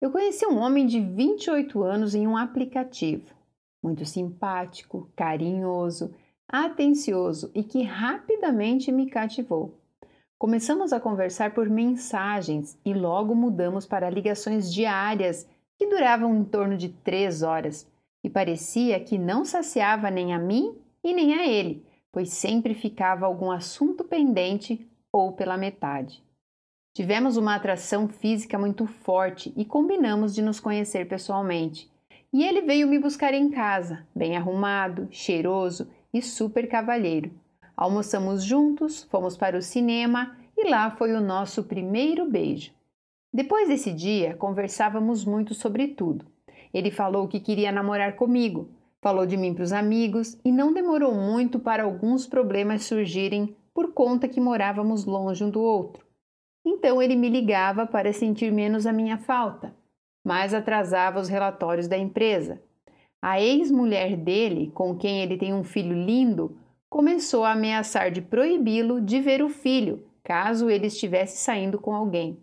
Eu conheci um homem de 28 anos em um aplicativo. Muito simpático, carinhoso, atencioso e que rapidamente me cativou. Começamos a conversar por mensagens e logo mudamos para ligações diárias que duravam em torno de três horas e parecia que não saciava nem a mim e nem a ele, pois sempre ficava algum assunto pendente ou pela metade. Tivemos uma atração física muito forte e combinamos de nos conhecer pessoalmente. E ele veio me buscar em casa, bem arrumado, cheiroso e super cavalheiro. Almoçamos juntos, fomos para o cinema e lá foi o nosso primeiro beijo. Depois desse dia, conversávamos muito sobre tudo. Ele falou que queria namorar comigo, falou de mim para os amigos e não demorou muito para alguns problemas surgirem por conta que morávamos longe um do outro. Então ele me ligava para sentir menos a minha falta, mas atrasava os relatórios da empresa. A ex-mulher dele, com quem ele tem um filho lindo, começou a ameaçar de proibi-lo de ver o filho, caso ele estivesse saindo com alguém.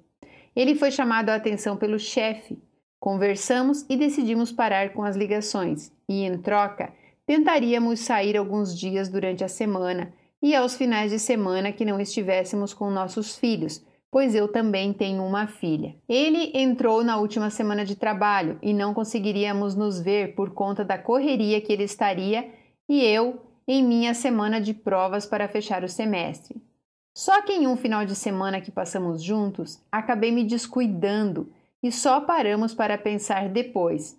Ele foi chamado a atenção pelo chefe. Conversamos e decidimos parar com as ligações, e em troca, tentaríamos sair alguns dias durante a semana e aos finais de semana que não estivéssemos com nossos filhos, pois eu também tenho uma filha. Ele entrou na última semana de trabalho e não conseguiríamos nos ver por conta da correria que ele estaria e eu em minha semana de provas para fechar o semestre. Só que em um final de semana que passamos juntos, acabei me descuidando e só paramos para pensar depois.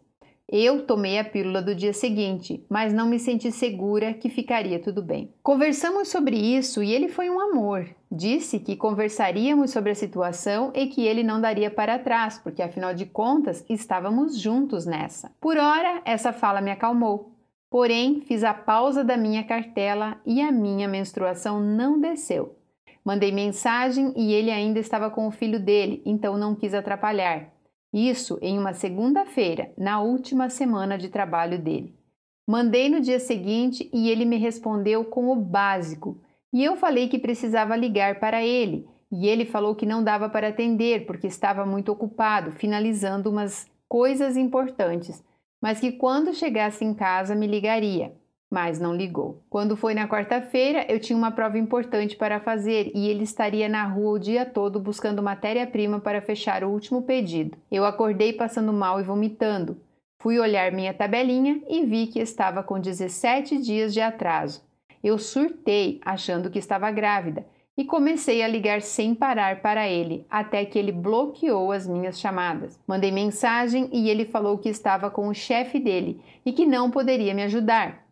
Eu tomei a pílula do dia seguinte, mas não me senti segura que ficaria tudo bem. Conversamos sobre isso e ele foi um amor. Disse que conversaríamos sobre a situação e que ele não daria para trás, porque afinal de contas estávamos juntos nessa. Por hora, essa fala me acalmou. Porém, fiz a pausa da minha cartela e a minha menstruação não desceu. Mandei mensagem e ele ainda estava com o filho dele, então não quis atrapalhar. Isso em uma segunda-feira, na última semana de trabalho dele. Mandei no dia seguinte e ele me respondeu com o básico. E eu falei que precisava ligar para ele, e ele falou que não dava para atender porque estava muito ocupado finalizando umas coisas importantes, mas que quando chegasse em casa me ligaria mas não ligou. Quando foi na quarta-feira, eu tinha uma prova importante para fazer e ele estaria na rua o dia todo buscando matéria-prima para fechar o último pedido. Eu acordei passando mal e vomitando. Fui olhar minha tabelinha e vi que estava com 17 dias de atraso. Eu surtei, achando que estava grávida, e comecei a ligar sem parar para ele, até que ele bloqueou as minhas chamadas. Mandei mensagem e ele falou que estava com o chefe dele e que não poderia me ajudar.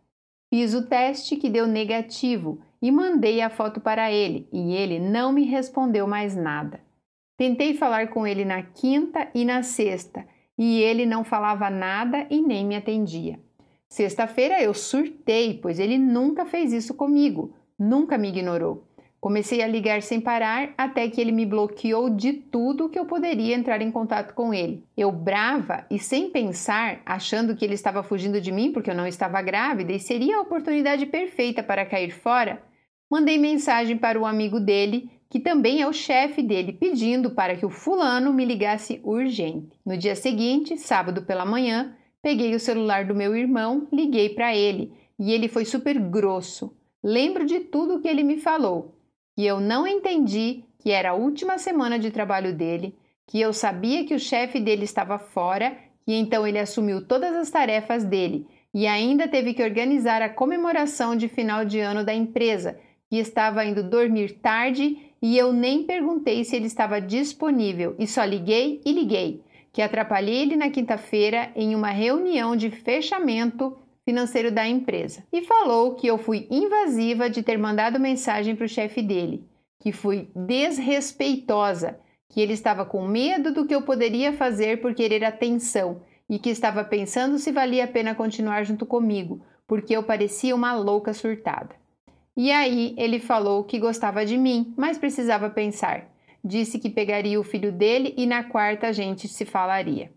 Fiz o teste que deu negativo e mandei a foto para ele e ele não me respondeu mais nada. Tentei falar com ele na quinta e na sexta e ele não falava nada e nem me atendia. Sexta-feira eu surtei, pois ele nunca fez isso comigo, nunca me ignorou. Comecei a ligar sem parar até que ele me bloqueou de tudo que eu poderia entrar em contato com ele. Eu brava e sem pensar, achando que ele estava fugindo de mim porque eu não estava grávida e seria a oportunidade perfeita para cair fora, mandei mensagem para o amigo dele, que também é o chefe dele, pedindo para que o fulano me ligasse urgente. No dia seguinte, sábado pela manhã, peguei o celular do meu irmão, liguei para ele e ele foi super grosso. Lembro de tudo que ele me falou que eu não entendi que era a última semana de trabalho dele, que eu sabia que o chefe dele estava fora e então ele assumiu todas as tarefas dele e ainda teve que organizar a comemoração de final de ano da empresa, que estava indo dormir tarde e eu nem perguntei se ele estava disponível e só liguei e liguei, que atrapalhei ele na quinta-feira em uma reunião de fechamento financeiro da empresa e falou que eu fui invasiva de ter mandado mensagem para o chefe dele, que fui desrespeitosa, que ele estava com medo do que eu poderia fazer por querer atenção e que estava pensando se valia a pena continuar junto comigo, porque eu parecia uma louca surtada. E aí ele falou que gostava de mim, mas precisava pensar. Disse que pegaria o filho dele e na quarta a gente se falaria.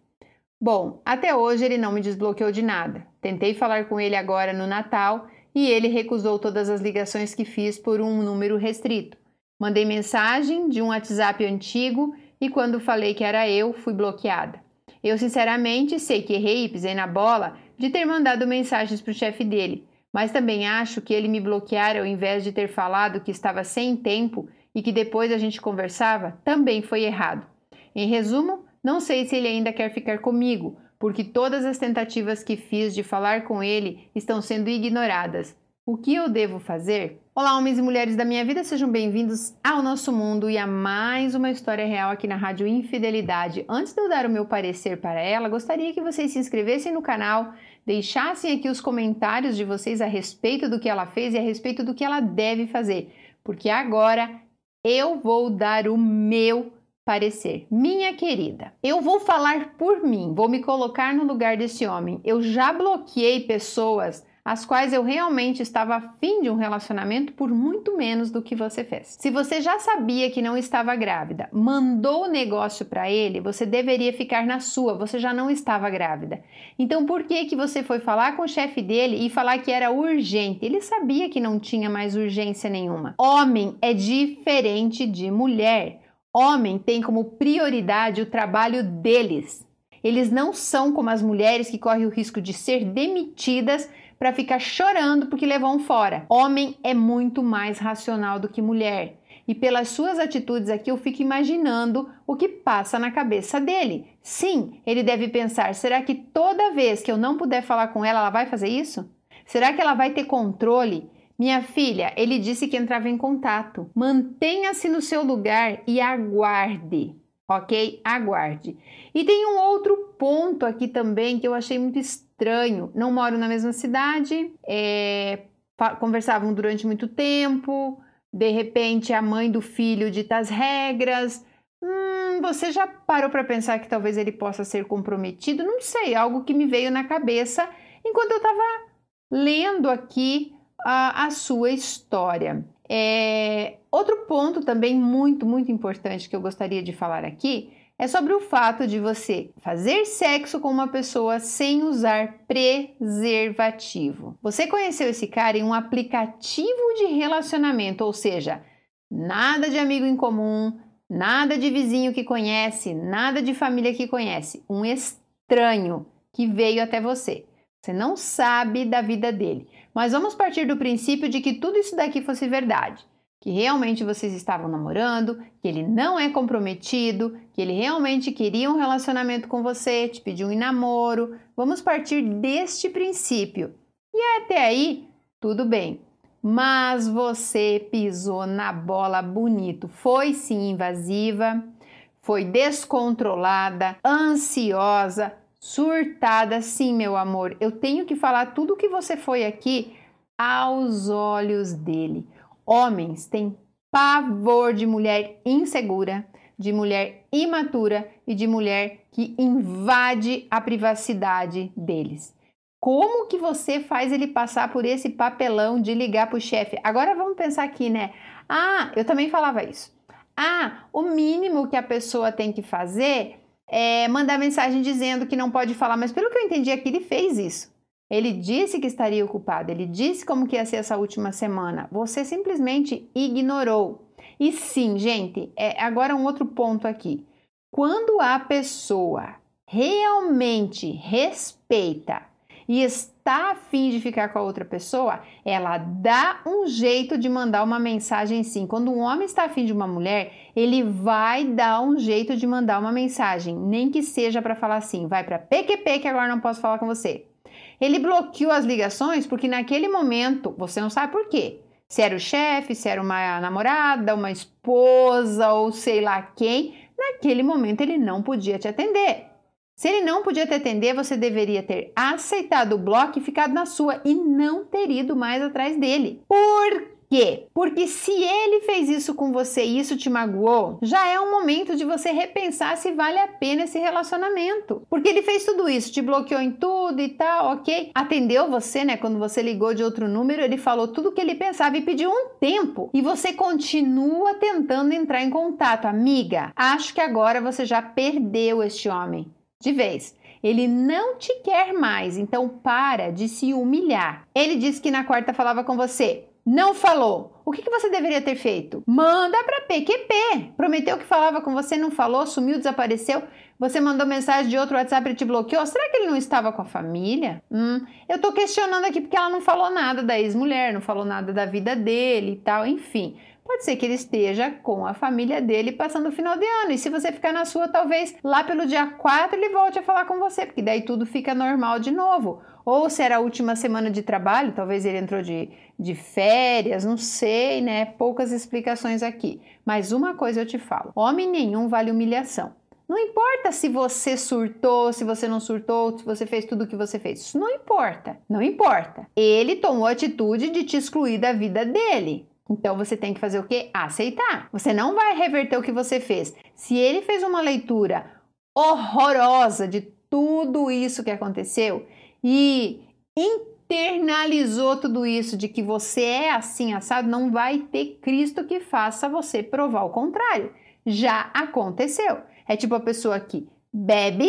Bom, até hoje ele não me desbloqueou de nada. Tentei falar com ele agora no Natal e ele recusou todas as ligações que fiz por um número restrito. Mandei mensagem de um WhatsApp antigo e quando falei que era eu, fui bloqueada. Eu, sinceramente, sei que errei e pisei na bola de ter mandado mensagens para o chefe dele, mas também acho que ele me bloquear ao invés de ter falado que estava sem tempo e que depois a gente conversava também foi errado. Em resumo, não sei se ele ainda quer ficar comigo, porque todas as tentativas que fiz de falar com ele estão sendo ignoradas. O que eu devo fazer? Olá, homens e mulheres da minha vida, sejam bem-vindos ao nosso mundo e a mais uma história real aqui na Rádio Infidelidade. Antes de eu dar o meu parecer para ela, gostaria que vocês se inscrevessem no canal, deixassem aqui os comentários de vocês a respeito do que ela fez e a respeito do que ela deve fazer, porque agora eu vou dar o meu parecer. Minha querida, eu vou falar por mim, vou me colocar no lugar desse homem. Eu já bloqueei pessoas as quais eu realmente estava afim de um relacionamento por muito menos do que você fez. Se você já sabia que não estava grávida, mandou o negócio para ele, você deveria ficar na sua, você já não estava grávida. Então por que que você foi falar com o chefe dele e falar que era urgente? Ele sabia que não tinha mais urgência nenhuma. Homem é diferente de mulher. Homem tem como prioridade o trabalho deles. Eles não são como as mulheres que correm o risco de ser demitidas para ficar chorando porque levou um fora. Homem é muito mais racional do que mulher. E pelas suas atitudes aqui eu fico imaginando o que passa na cabeça dele. Sim, ele deve pensar: será que toda vez que eu não puder falar com ela, ela vai fazer isso? Será que ela vai ter controle? Minha filha, ele disse que entrava em contato. Mantenha-se no seu lugar e aguarde, ok? Aguarde. E tem um outro ponto aqui também que eu achei muito estranho não moram na mesma cidade, é, conversavam durante muito tempo, de repente a mãe do filho dita as regras. Hum, você já parou para pensar que talvez ele possa ser comprometido? Não sei, algo que me veio na cabeça enquanto eu estava lendo aqui a, a sua história. É, outro ponto também muito, muito importante que eu gostaria de falar aqui é sobre o fato de você fazer sexo com uma pessoa sem usar preservativo. Você conheceu esse cara em um aplicativo de relacionamento, ou seja, nada de amigo em comum, nada de vizinho que conhece, nada de família que conhece, um estranho que veio até você. Você não sabe da vida dele. Mas vamos partir do princípio de que tudo isso daqui fosse verdade que realmente vocês estavam namorando, que ele não é comprometido, que ele realmente queria um relacionamento com você, te pediu um namoro. Vamos partir deste princípio. E até aí, tudo bem. Mas você pisou na bola bonito. Foi sim invasiva, foi descontrolada, ansiosa, surtada. Sim, meu amor, eu tenho que falar tudo o que você foi aqui aos olhos dele. Homens têm pavor de mulher insegura, de mulher imatura e de mulher que invade a privacidade deles. Como que você faz ele passar por esse papelão de ligar para o chefe? Agora vamos pensar aqui, né? Ah, eu também falava isso. Ah, o mínimo que a pessoa tem que fazer é mandar mensagem dizendo que não pode falar, mas pelo que eu entendi aqui, ele fez isso. Ele disse que estaria ocupado, ele disse como que ia ser essa última semana. Você simplesmente ignorou. E sim, gente, é agora um outro ponto aqui. Quando a pessoa realmente respeita e está afim de ficar com a outra pessoa, ela dá um jeito de mandar uma mensagem sim. Quando um homem está afim de uma mulher, ele vai dar um jeito de mandar uma mensagem, nem que seja para falar assim, vai para PQP que agora não posso falar com você. Ele bloqueou as ligações porque naquele momento, você não sabe por quê. Se era o chefe, se era uma namorada, uma esposa ou sei lá quem, naquele momento ele não podia te atender. Se ele não podia te atender, você deveria ter aceitado o bloco e ficado na sua e não ter ido mais atrás dele. Por quê? Porque se ele fez isso com você e isso te magoou, já é um momento de você repensar se vale a pena esse relacionamento. Porque ele fez tudo isso, te bloqueou em tudo e tal, ok? Atendeu você, né? Quando você ligou de outro número, ele falou tudo o que ele pensava e pediu um tempo. E você continua tentando entrar em contato. Amiga, acho que agora você já perdeu este homem. De vez. Ele não te quer mais, então para de se humilhar. Ele disse que na quarta falava com você não falou. O que, que você deveria ter feito? Manda para PQP. Prometeu que falava com você, não falou, sumiu, desapareceu. Você mandou mensagem de outro WhatsApp e te bloqueou? Será que ele não estava com a família? Hum, eu tô questionando aqui porque ela não falou nada da ex-mulher, não falou nada da vida dele e tal, enfim. Pode ser que ele esteja com a família dele passando o final de ano. E se você ficar na sua, talvez lá pelo dia 4 ele volte a falar com você, porque daí tudo fica normal de novo. Ou se era a última semana de trabalho, talvez ele entrou de, de férias, não sei, né? Poucas explicações aqui. Mas uma coisa eu te falo: homem nenhum vale humilhação. Não importa se você surtou, se você não surtou, se você fez tudo o que você fez. Isso não importa. Não importa. Ele tomou a atitude de te excluir da vida dele. Então você tem que fazer o quê? Aceitar. Você não vai reverter o que você fez. Se ele fez uma leitura horrorosa de tudo isso que aconteceu e internalizou tudo isso de que você é assim assado, não vai ter Cristo que faça você provar o contrário. Já aconteceu. É tipo a pessoa que bebe,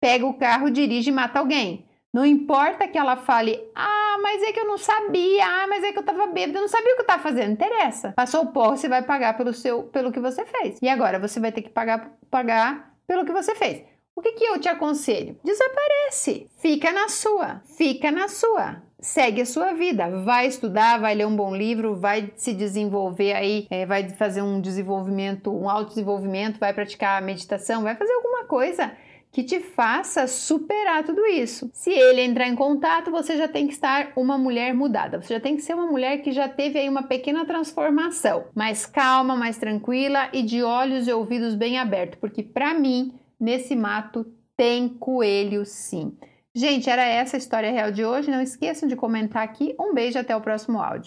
pega o carro, dirige e mata alguém. Não importa que ela fale, ah, mas é que eu não sabia, ah, mas é que eu tava bêbada, eu não sabia o que eu tava fazendo, interessa. Passou o porro, você vai pagar pelo seu, pelo que você fez. E agora você vai ter que pagar, pagar pelo que você fez. O que, que eu te aconselho? Desaparece. Fica na sua. Fica na sua. Segue a sua vida. Vai estudar, vai ler um bom livro, vai se desenvolver aí, é, vai fazer um desenvolvimento, um autodesenvolvimento, vai praticar meditação, vai fazer alguma coisa que te faça superar tudo isso. Se ele entrar em contato, você já tem que estar uma mulher mudada. Você já tem que ser uma mulher que já teve aí uma pequena transformação, mais calma, mais tranquila e de olhos e ouvidos bem abertos, porque para mim, nesse mato tem coelho sim. Gente, era essa a história real de hoje. Não esqueçam de comentar aqui. Um beijo até o próximo áudio.